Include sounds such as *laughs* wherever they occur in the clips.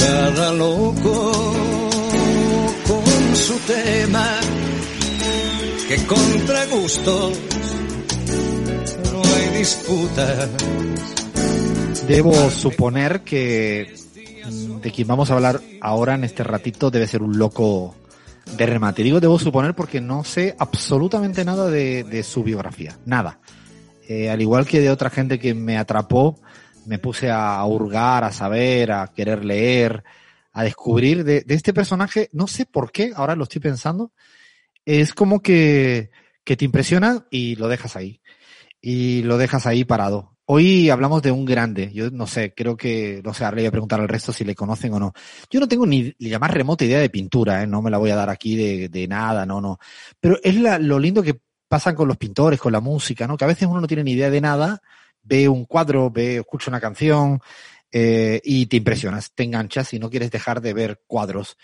Cada loco con su tema, que contra gustos no hay disputa. Debo suponer que mm, de quien vamos a hablar ahora en este ratito debe ser un loco de remate. Digo, debo suponer porque no sé absolutamente nada de, su biografía. Nada. Eh, al igual que de otra gente que me atrapó, me puse a hurgar, a saber, a querer leer, a descubrir de, este personaje. No sé por qué, ahora lo estoy pensando. Es como que, que te impresiona y lo dejas ahí. Y lo dejas ahí parado. Hoy hablamos de un grande. Yo no sé, creo que, no sé, le voy a preguntar al resto si le conocen o no. Yo no tengo ni la más remota idea de pintura, ¿eh? no me la voy a dar aquí de, de nada, no, no. Pero es lo lindo que pasan con los pintores, con la música, ¿no? Que a veces uno no tiene ni idea de nada, ve un cuadro, ve, escucha una canción eh, y te impresionas, te enganchas y no quieres dejar de ver cuadros.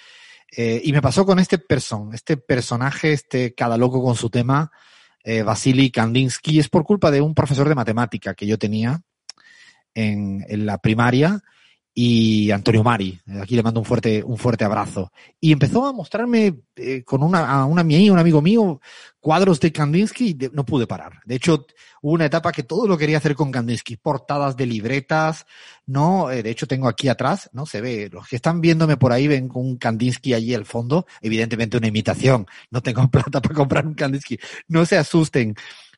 Eh, y me pasó con este person, este personaje, este cada loco con su tema, eh, Vasily Kandinsky, es por culpa de un profesor de matemática que yo tenía en, en la primaria y Antonio Mari. Aquí le mando un fuerte, un fuerte abrazo. Y empezó a mostrarme eh, con una, a una mía, un amigo mío, cuadros de Kandinsky y no pude parar. De hecho, hubo una etapa que todo lo quería hacer con Kandinsky, portadas de libretas, ¿no? Eh, de hecho, tengo aquí atrás, ¿no? Se ve, los que están viéndome por ahí ven un Kandinsky allí al fondo, evidentemente una imitación. No tengo *laughs* plata para comprar un Kandinsky. No se asusten.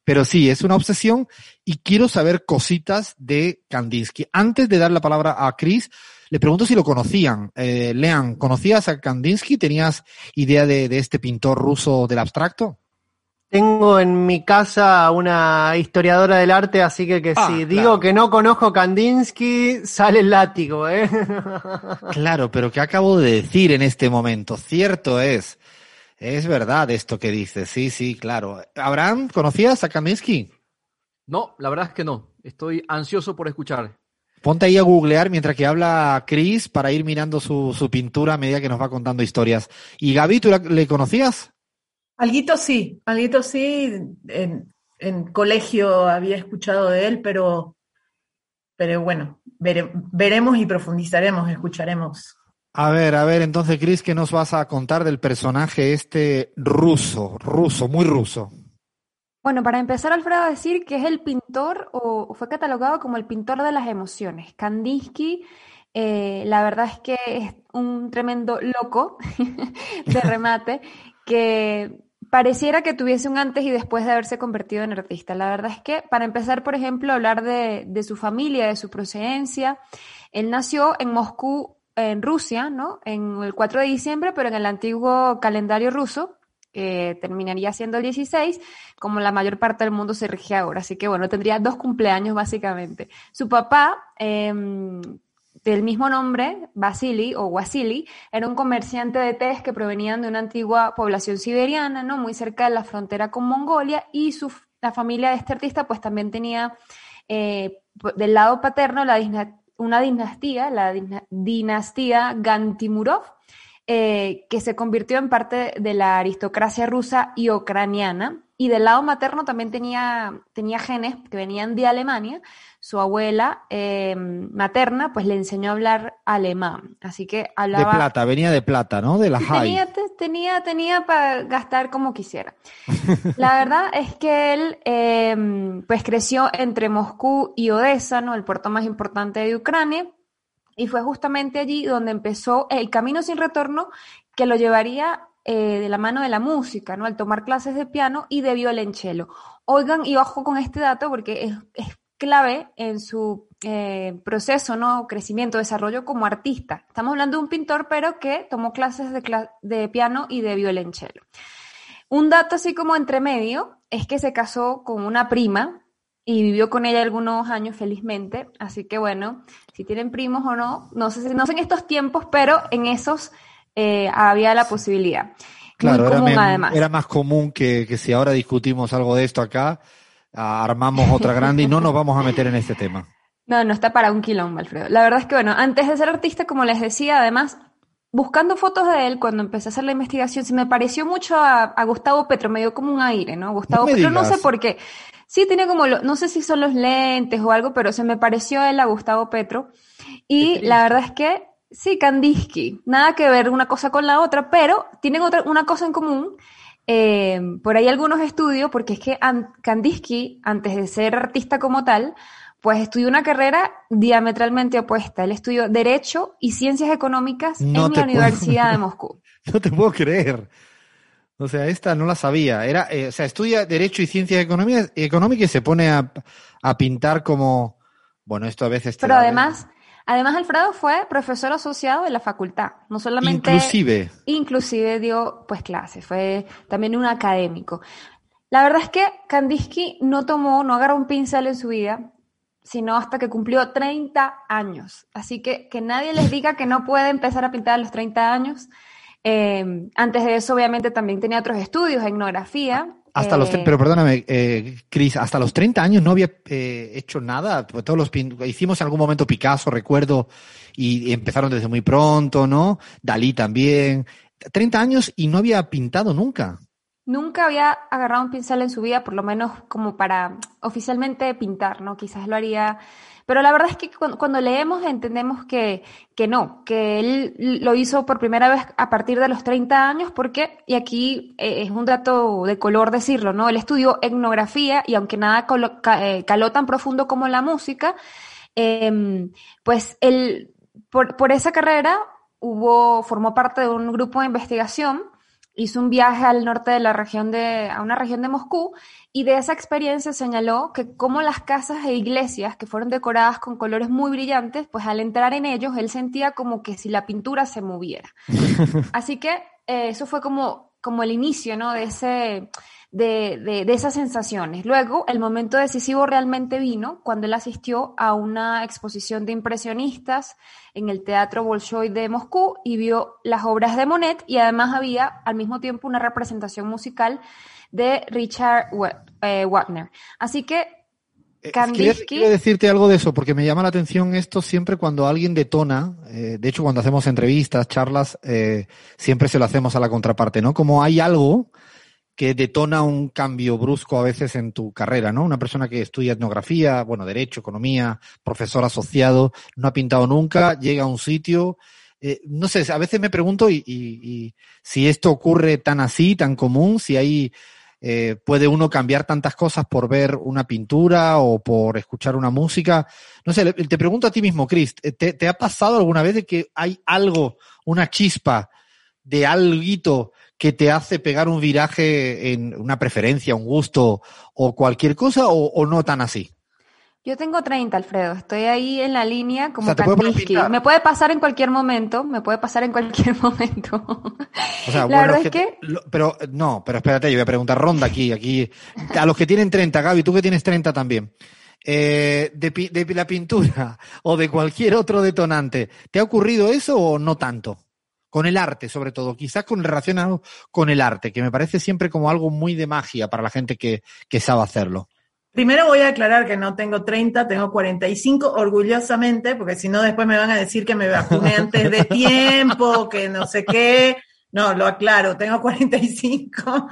Pero sí, es una obsesión y quiero saber cositas de Kandinsky. Antes de dar la palabra a Chris, le pregunto si lo conocían. Eh, Lean, ¿conocías a Kandinsky? ¿Tenías idea de, de este pintor ruso del abstracto? Tengo en mi casa una historiadora del arte, así que, que Ah, si claro. digo que no conozco Kandinsky, sale el látigo, ¿eh? *laughs* Claro, pero ¿qué acabo de decir en este momento? Cierto es. Es verdad esto que dices. Sí, sí, claro. Abraham, ¿conocías a Kandinsky? No, la verdad es que no. Estoy ansioso por escuchar. Ponte ahí a googlear mientras que habla Chris para ir mirando su, su pintura a medida que nos va contando historias. ¿Y Gaby, tú la- le conocías? Alguito sí, alguito sí, en, en colegio había escuchado de él, pero, pero bueno, vere- veremos y profundizaremos, escucharemos. A ver, a ver, entonces, Chris, ¿qué nos vas a contar del personaje este ruso, ruso, muy ruso? Bueno, para empezar, Alfredo, a decir que es el pintor o fue catalogado como el pintor de las emociones. Kandinsky, eh, la verdad es que es un tremendo loco *laughs* de remate que pareciera que tuviese un antes y después de haberse convertido en artista. La verdad es que, para empezar, por ejemplo, hablar de su familia, de su procedencia, él nació en Moscú, en Rusia, ¿no? En el 4 de diciembre, pero en el antiguo calendario ruso, que terminaría siendo el 16, como la mayor parte del mundo se rige ahora. Así que bueno, tendría dos cumpleaños básicamente. Su papá, eh, del mismo nombre, Vasily o Wasily, era un comerciante de tés que provenían de una antigua población siberiana, ¿no? Muy cerca de la frontera con Mongolia y su, la familia de este artista pues también tenía eh, del lado paterno la una dinastía, la dina- dinastía Gantimurov, eh, que se convirtió en parte de la aristocracia rusa y ucraniana. Y del lado materno también tenía, tenía genes que venían de Alemania. Su abuela eh, materna pues le enseñó a hablar alemán. Así que De hablaba... plata, venía de plata, ¿no? De la high. Tenía, te- tenía, tenía para gastar como quisiera. *laughs* La verdad es que él eh, pues creció entre Moscú y Odessa, ¿no? El puerto más importante de Ucrania. Y fue justamente allí donde empezó el camino sin retorno que lo llevaría eh, de la mano de la música, ¿no? Al tomar clases de piano y de violonchelo. Oigan, y ojo con este dato porque es, es clave en su eh, proceso, ¿no? Crecimiento, desarrollo como artista. Estamos hablando de un pintor, pero que tomó clases de, de piano y de violonchelo. Un dato así como entre medio es que se casó con una prima y vivió con ella algunos años felizmente. Así que bueno, si tienen primos o no, no sé, si- no sé en estos tiempos, pero en esos eh, había la posibilidad. Claro, Muy era, común además. era más común que, que si ahora discutimos algo de esto acá, armamos otra grande y no nos vamos a meter en este tema. *laughs* No, no está para un quilombo, Alfredo. La verdad es que, bueno, antes de ser artista, como les decía, además, buscando fotos de él, cuando empecé a hacer la investigación, se me pareció mucho a, a Gustavo Petro, me dio como un aire, ¿no? Gustavo Petro, no sé por qué. Sí, tiene como, lo- no sé si son los lentes o algo, pero se me pareció él a Gustavo Petro. Y la verdad es que Sí, Kandinsky. Nada que ver una cosa con la otra, pero tienen otra, una cosa en común. Eh, por ahí algunos estudios, porque es que An- Kandinsky, antes de ser artista como tal, pues estudió una carrera diametralmente opuesta. Él estudió Derecho y Ciencias Económicas No en la puedo- Universidad de *laughs* Moscú. No te puedo creer. O sea, esta no la sabía. Era, eh, o sea, estudia Derecho y Ciencias Económicas, Económicas y se pone a, a pintar como, bueno, esto a veces te Pero además, además Alfredo fue profesor asociado de la facultad. No solamente... Inclusive. Inclusive dio pues clases, fue también un académico. La verdad es que Kandinsky no tomó, no agarró un pincel en su vida, sino hasta que cumplió 30 años. Así que que nadie les diga que no puede empezar a pintar a los 30 años. Eh, antes de eso, obviamente, también tenía otros estudios, etnografía. Hasta los, eh, pero perdóname, eh, Cris, hasta los 30 años no había eh, hecho nada. Pues todos los hicimos en algún momento Picasso, recuerdo, y, y empezaron desde muy pronto, ¿no? Dalí también. 30 años y no había pintado nunca. Nunca había agarrado un pincel en su vida, por lo menos como para oficialmente pintar, ¿no? Quizás lo haría. Pero la verdad es que cuando, cuando leemos entendemos que, que no, que él lo hizo por primera vez a partir de los 30 años, porque, y aquí eh, es un dato de color decirlo, ¿no? Él estudió etnografía y aunque nada eh, caló tan profundo como la música, em, pues él, por, por esa carrera, hubo, formó parte de un grupo de investigación hizo un viaje al norte de la región de, a una región de Moscú, y de esa experiencia señaló que como las casas e iglesias que fueron decoradas con colores muy brillantes, pues al entrar en ellos él sentía como que si la pintura se moviera. *laughs* Así que eh, eso fue como, como el inicio, ¿no? De ese, de, de, de esas sensaciones. Luego, el momento decisivo realmente vino cuando él asistió a una exposición de impresionistas en el Teatro Bolshoi de Moscú y vio las obras de Monet y además había al mismo tiempo una representación musical de Richard eh, Wagner. Así que Eh, Kandinsky- quería decirte algo de eso, porque me llama la atención esto siempre cuando alguien detona, eh, de hecho cuando hacemos entrevistas, charlas, eh, siempre se lo hacemos a la contraparte, ¿no? Como hay algo que detona un cambio brusco a veces en tu carrera, ¿no? Una persona que estudia etnografía, bueno, derecho, economía, profesor asociado, no ha pintado nunca, llega a un sitio, eh, no sé, a veces me pregunto y, si esto ocurre tan así, tan común, si hay eh, puede uno cambiar tantas cosas por ver una pintura o por escuchar una música. No sé, te pregunto a ti mismo, Chris, ¿te, te ha pasado alguna vez de que hay algo, una chispa de alguito que te hace pegar un viraje en una preferencia, un gusto o cualquier cosa o, o no tan así? Yo tengo 30, Alfredo. Estoy ahí en la línea como sea, puede pintar. Me puede pasar en cualquier momento, me puede pasar en cualquier *laughs* momento. O sea, La bueno, verdad es que- pero no, pero espérate, yo voy a preguntar ronda aquí, aquí. A los que tienen 30, Gaby, tú que tienes 30 también. Eh, de, de la pintura o de cualquier otro detonante, ¿te ha ocurrido eso o no tanto? Con el arte, sobre todo, quizás con relacionado con el arte, que me parece siempre como algo muy de magia para la gente que, que sabe hacerlo. Primero voy a aclarar que no tengo 30, tengo 45, orgullosamente, porque si no después me van a decir que me vacuné antes de *laughs* tiempo, que no sé qué. No, lo aclaro, tengo 45.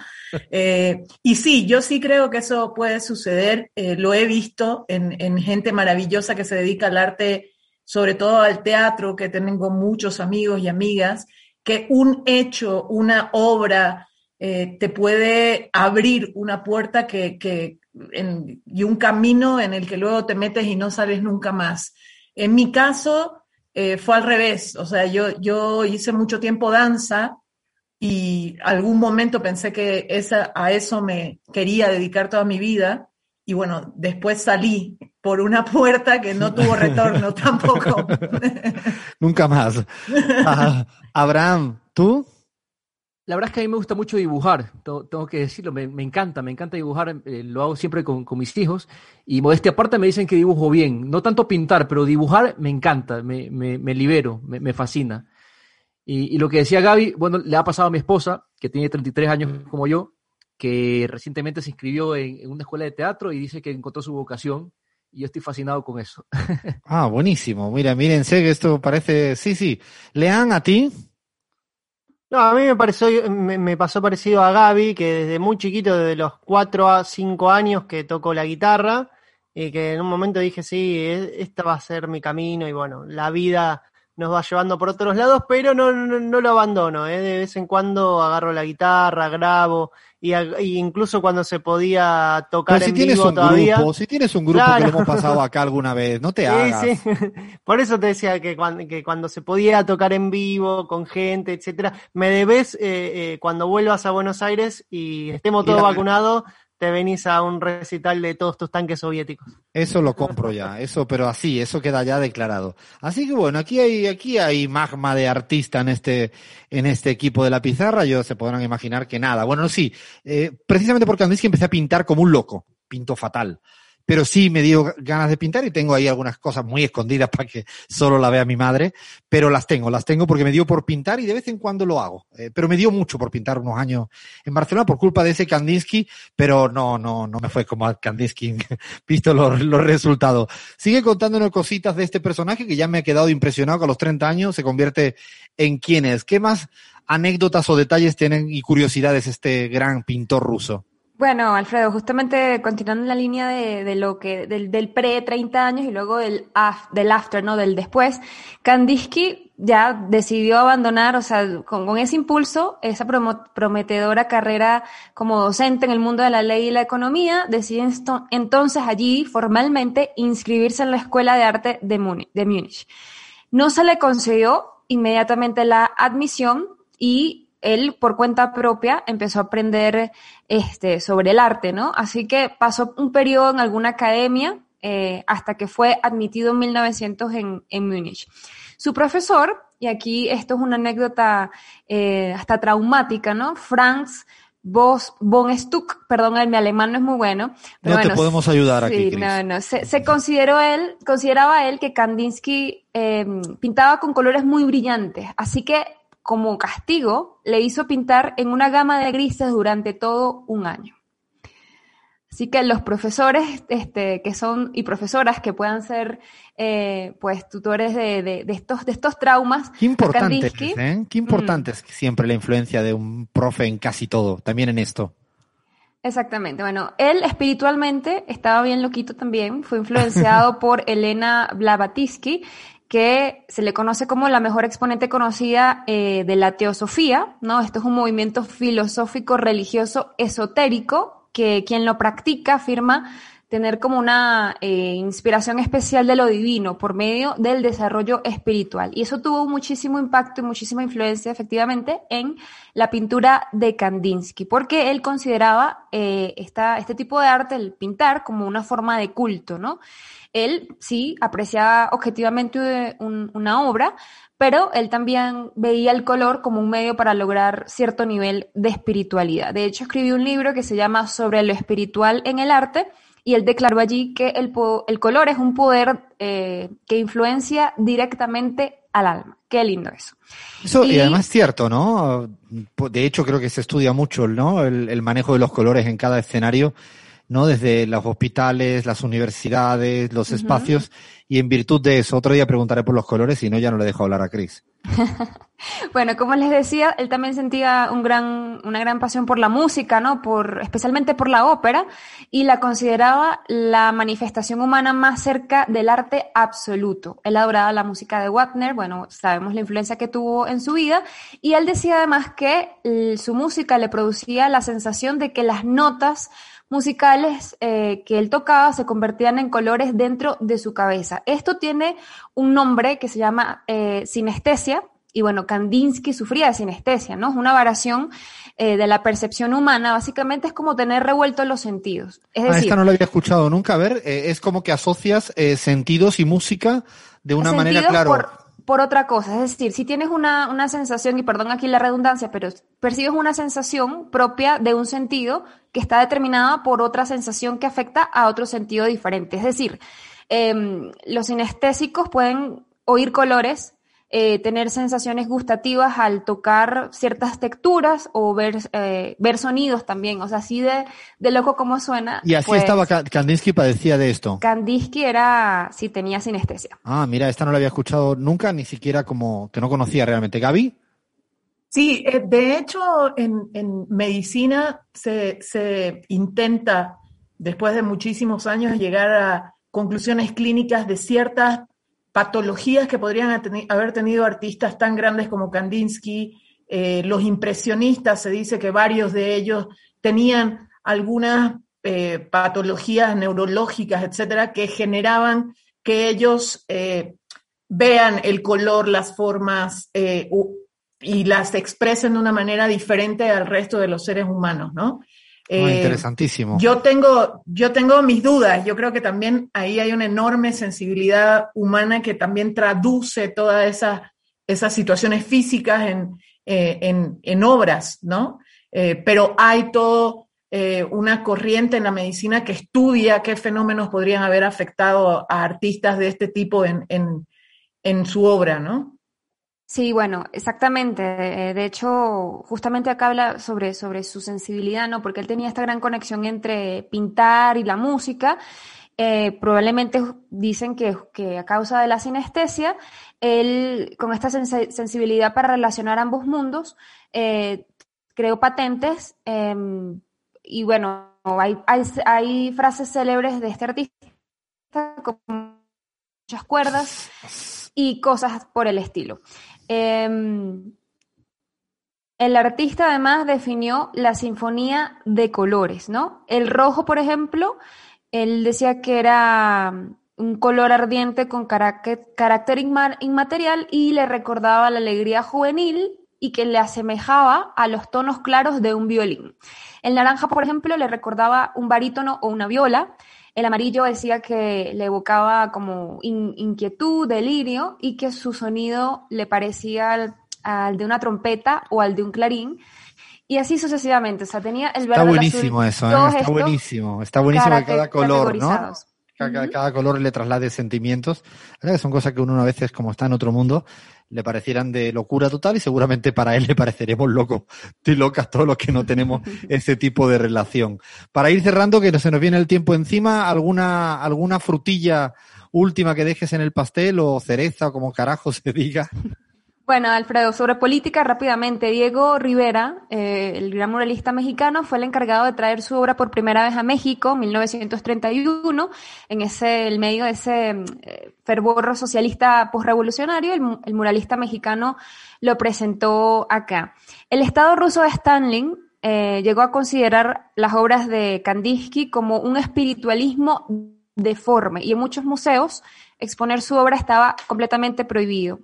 Eh, y sí, yo sí creo que eso puede suceder. eh, lo he visto en, en gente maravillosa que se dedica al arte, sobre todo al teatro, que tengo muchos amigos y amigas, que un hecho, una obra, eh, te puede abrir una puerta que, que en- y un camino en el que luego te metes y no sales nunca más. En mi caso eh, fue al revés, o sea, yo, yo hice mucho tiempo danza y algún momento pensé que esa, a eso me quería dedicar toda mi vida y bueno, después salí por una puerta que no tuvo retorno *laughs* tampoco. *laughs* Nunca más. Ah, Abraham, ¿tú? La verdad es que a mí me gusta mucho dibujar, tengo que decirlo, me, me encanta, me encanta dibujar, eh, lo hago siempre con, con mis hijos y modestia aparte me dicen que dibujo bien, no tanto pintar, pero dibujar me encanta, me, me, me libero, me, me fascina. Y, y lo que decía Gaby, bueno, le ha pasado a mi esposa, que tiene 33 años como yo, que recientemente se inscribió en, en una escuela de teatro y dice que encontró su vocación y yo estoy fascinado con eso. *laughs* Ah, buenísimo. Mira, mírense que esto parece, sí, sí. Lean a ti. No, a mí me pareció, me, me pasó parecido a Gaby, que desde muy chiquito, desde los 4 a 5 años que tocó la guitarra, y que en un momento dije, sí, e- esta va a ser mi camino, y bueno, la vida nos va llevando por otros lados, pero no, no, no lo abandono, ¿eh? de vez en cuando agarro la guitarra, grabo, y, incluso cuando se podía tocar Pero si en tienes vivo un todavía. grupo, si tienes un grupo Claro. que lo hemos pasado acá alguna vez, no te Sí, hagas. sí. *laughs* Por eso te decía que cuando, que cuando se podía tocar en vivo, con gente, etcétera, me debes eh, eh, cuando vuelvas a Buenos Aires y estemos todos vacunados, te venís a un recital de todos tus tanques soviéticos. Eso lo compro ya, eso, pero así, eso queda ya declarado. Así que bueno, aquí hay, aquí hay magma de artista en este, en este equipo de la pizarra. Yo se podrán imaginar que nada. Bueno, sí, eh, precisamente porque Kandinsky empecé a pintar como un loco, pinto fatal. Pero sí me dio ganas de pintar y tengo ahí algunas cosas muy escondidas para que solo la vea mi madre, pero las tengo, las tengo porque me dio por pintar y de vez en cuando lo hago. Eh, pero me dio mucho por pintar unos años en Barcelona por culpa de ese Kandinsky, pero no, no, no me fue como a Kandinsky *laughs* visto los, los resultados. Sigue contándonos cositas de este personaje que ya me ha quedado impresionado que a los 30 años se convierte en quién es. ¿Qué más anécdotas o detalles tienen y curiosidades este gran pintor ruso? Bueno, Alfredo, justamente continuando en la línea de, de lo que, del, del pre 30 años y luego del, af- del after, ¿no? Del después, Kandinsky ya decidió abandonar, o sea, con, ese impulso, esa prometedora carrera como docente en el mundo de la ley y la economía, decide entonces allí formalmente inscribirse en la Escuela de Arte de. De Múnich. No se le concedió inmediatamente la admisión y él por cuenta propia empezó a aprender este, sobre el arte, ¿no? Así que pasó un periodo en alguna academia eh, hasta que fue admitido en 1900 en, en Múnich. Su profesor, y aquí esto es una anécdota eh, hasta traumática, ¿no? Franz von Stuck, perdón, el- mi alemán no es muy bueno. Pero No te podemos ayudar aquí, no, no. Se, se consideró él, consideraba él que Kandinsky eh, pintaba con colores muy brillantes, así que como castigo le hizo pintar en una gama de grises durante todo un año. Así que los profesores este, que son y profesoras que puedan ser eh, pues tutores de, de- de estos, de estos traumas, Qué importante, ¿eh? Qué importante es siempre la influencia de un profe en casi todo, también en esto. Exactamente. Bueno, él espiritualmente estaba bien loquito también. Fue influenciado *laughs* por Elena Blavatsky, que se le conoce como la mejor exponente conocida eh, de la teosofía, ¿no? Esto es un movimiento filosófico religioso esotérico que quien lo practica afirma tener como una eh, inspiración especial de lo divino por medio del desarrollo espiritual. Y eso tuvo muchísimo impacto y muchísima influencia efectivamente en la pintura de Kandinsky, porque él consideraba eh, esta, este tipo de arte, el pintar, como una forma de culto, ¿no? Él sí apreciaba objetivamente un- una obra, pero él también veía el color como un medio para lograr cierto nivel de espiritualidad. De hecho, escribió un libro que se llama Sobre lo espiritual en el arte, y él declaró allí que el, el color es un poder eh, que influencia directamente al alma. Qué lindo eso. Eso, y, Y- además es cierto, ¿no? De hecho, creo que se estudia mucho, ¿no? El, el manejo de los colores en cada escenario, ¿no? Desde los hospitales, las universidades, los espacios, y en virtud de eso, otro día preguntaré por los colores, si no, ya no le dejo hablar a Chris. *laughs* Bueno, como les decía, él también sentía un gran, una gran pasión por la música, ¿no? Por, especialmente por la ópera, y la consideraba la manifestación humana más cerca del arte absoluto. Él adoraba la música de Wagner, bueno, sabemos la influencia que tuvo en su vida, y él decía además que su música le producía la sensación de que las notas musicales eh, que él tocaba se convertían en colores dentro de su cabeza. Esto tiene un nombre que se llama eh, sinestesia, y bueno, Kandinsky sufría de sinestesia, ¿no? Es una variación eh, de la percepción humana, básicamente es como tener revueltos los sentidos. Es ah, decir, esta no la había escuchado nunca. A ver, eh, es como que asocias eh, sentidos y música de una manera, claro. Por, por otra cosa, es decir, si tienes una, una sensación, y perdón aquí la redundancia, pero percibes una sensación propia de un sentido que está determinada por otra sensación que afecta a otro sentido diferente. Es decir, em, los sinestésicos pueden oír colores, eh, tener sensaciones gustativas al tocar ciertas texturas o ver, eh, ver sonidos también. O sea, así de, de loco como suena. Y así pues, estaba Ka- Kandinsky, padecía de esto. Kandinsky era, sí, tenía sinestesia. Ah, mira, esta no la había escuchado nunca, ni siquiera como que no conocía realmente. Gaby, Sí, eh, de hecho, en, en medicina se, se intenta, después de muchísimos años, llegar a conclusiones clínicas de ciertas patologías que podrían haber tenido artistas tan grandes como Kandinsky, eh, los impresionistas, se dice que varios de ellos tenían algunas eh, patologías neurológicas, etcétera, que generaban que ellos eh, vean el color, las formas y las expresen de una manera diferente al resto de los seres humanos, ¿no? Muy interesantísimo. Yo tengo, yo tengo mis dudas. Yo creo que también ahí hay una enorme sensibilidad humana que también traduce todas esas, esas situaciones físicas en, eh, en, en, obras, ¿no? Eh, pero hay todo eh, una corriente en la medicina que estudia qué fenómenos podrían haber afectado a artistas de este tipo en, en, en su obra, ¿no? Sí, bueno, exactamente. De hecho, justamente acá habla sobre, sobre su sensibilidad, ¿no? Porque él tenía esta gran conexión entre pintar y la música. Eh, probablemente dicen que, que, a causa de la sinestesia, él, con esta sensibilidad para relacionar ambos mundos, eh, creó patentes. Eh, y bueno, hay, hay, hay frases célebres de este artista con muchas cuerdas y cosas por el estilo. Em, el artista además definió la sinfonía de colores, ¿no? El rojo, por ejemplo, él decía que era un color ardiente con carácter, carácter inmaterial y le recordaba la alegría juvenil y que le asemejaba a los tonos claros de un violín. El naranja, por ejemplo, le recordaba un barítono o una viola el amarillo decía que le evocaba como inquietud, delirio y que su sonido le parecía al, de una trompeta o al de un clarín. Y así sucesivamente, o sea, tenía el verde. Está buenísimo eso, ¿eh? está buenísimo. Está buenísimo cada color, ¿no? Cada, color le traslade sentimientos. que son cosas que uno a veces, como está en otro mundo, le parecieran de locura total y seguramente para él le pareceremos locos, estoy locas todos los que no tenemos *laughs* ese tipo de relación. Para ir cerrando, que no se nos viene el tiempo encima, alguna, alguna frutilla última que dejes en el pastel o cereza o como carajo se diga. *laughs* Bueno, Alfredo, sobre política rápidamente. Diego Rivera, eh, el gran muralista mexicano, fue el encargado de traer su obra por primera vez a México, 1931, en ese, el medio de ese eh, fervor socialista postrevolucionario, el, el, muralista mexicano lo presentó acá. El Estado ruso de Stalin eh, llegó a considerar las obras de Kandinsky como un espiritualismo deforme y en muchos museos exponer su obra estaba completamente prohibido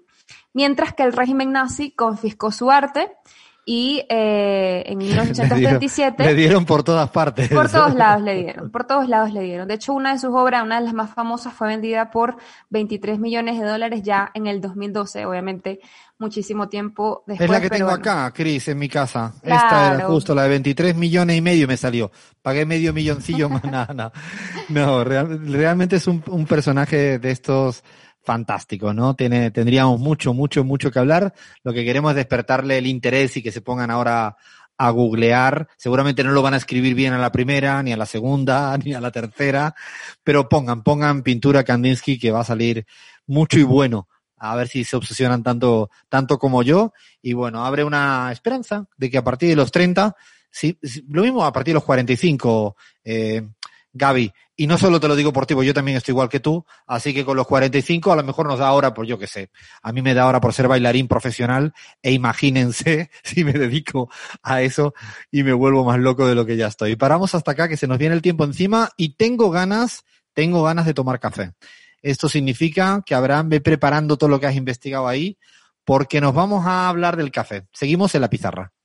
mientras que el régimen nazi confiscó su arte y eh, en *laughs* 1937... Le dieron, por todas partes. Por todos lados le *laughs* dieron, por todos lados le dieron. De hecho, una de sus obras, una de las más famosas, fue vendida por 23 millones de dólares ya en el 2012, obviamente muchísimo tiempo después. Es la que tengo acá, Cris, en mi casa. Esta era justo la de 23 millones y medio me salió. Pagué medio milloncillo más, *laughs* nada, No, realmente es un, un personaje de estos fantástico, ¿no? Tiene, tendríamos mucho, mucho, mucho que hablar. Lo que queremos es despertarle el interés y que se pongan ahora a googlear. Seguramente no lo van a escribir bien a la primera, ni a la segunda, *laughs* ni a la tercera, pero pongan, pongan pintura Kandinsky que va a salir mucho y bueno. A ver si se obsesionan tanto, tanto como yo. Y bueno, abre una esperanza de que a partir de los 30, sí, lo mismo a partir de los 45, eh, Gaby, y no solo te lo digo por ti, yo también estoy igual que tú, así que con los 45 a lo mejor nos da ahora, por yo que sé, a mí me da ahora por ser bailarín profesional e imagínense *laughs* si me dedico a eso y me vuelvo más loco de lo que ya estoy. Paramos hasta acá que se nos viene el tiempo encima y tengo ganas, tengo ganas de tomar café. Esto significa que Abraham ve preparando todo lo que has investigado ahí porque nos vamos a hablar del café. Seguimos en la pizarra.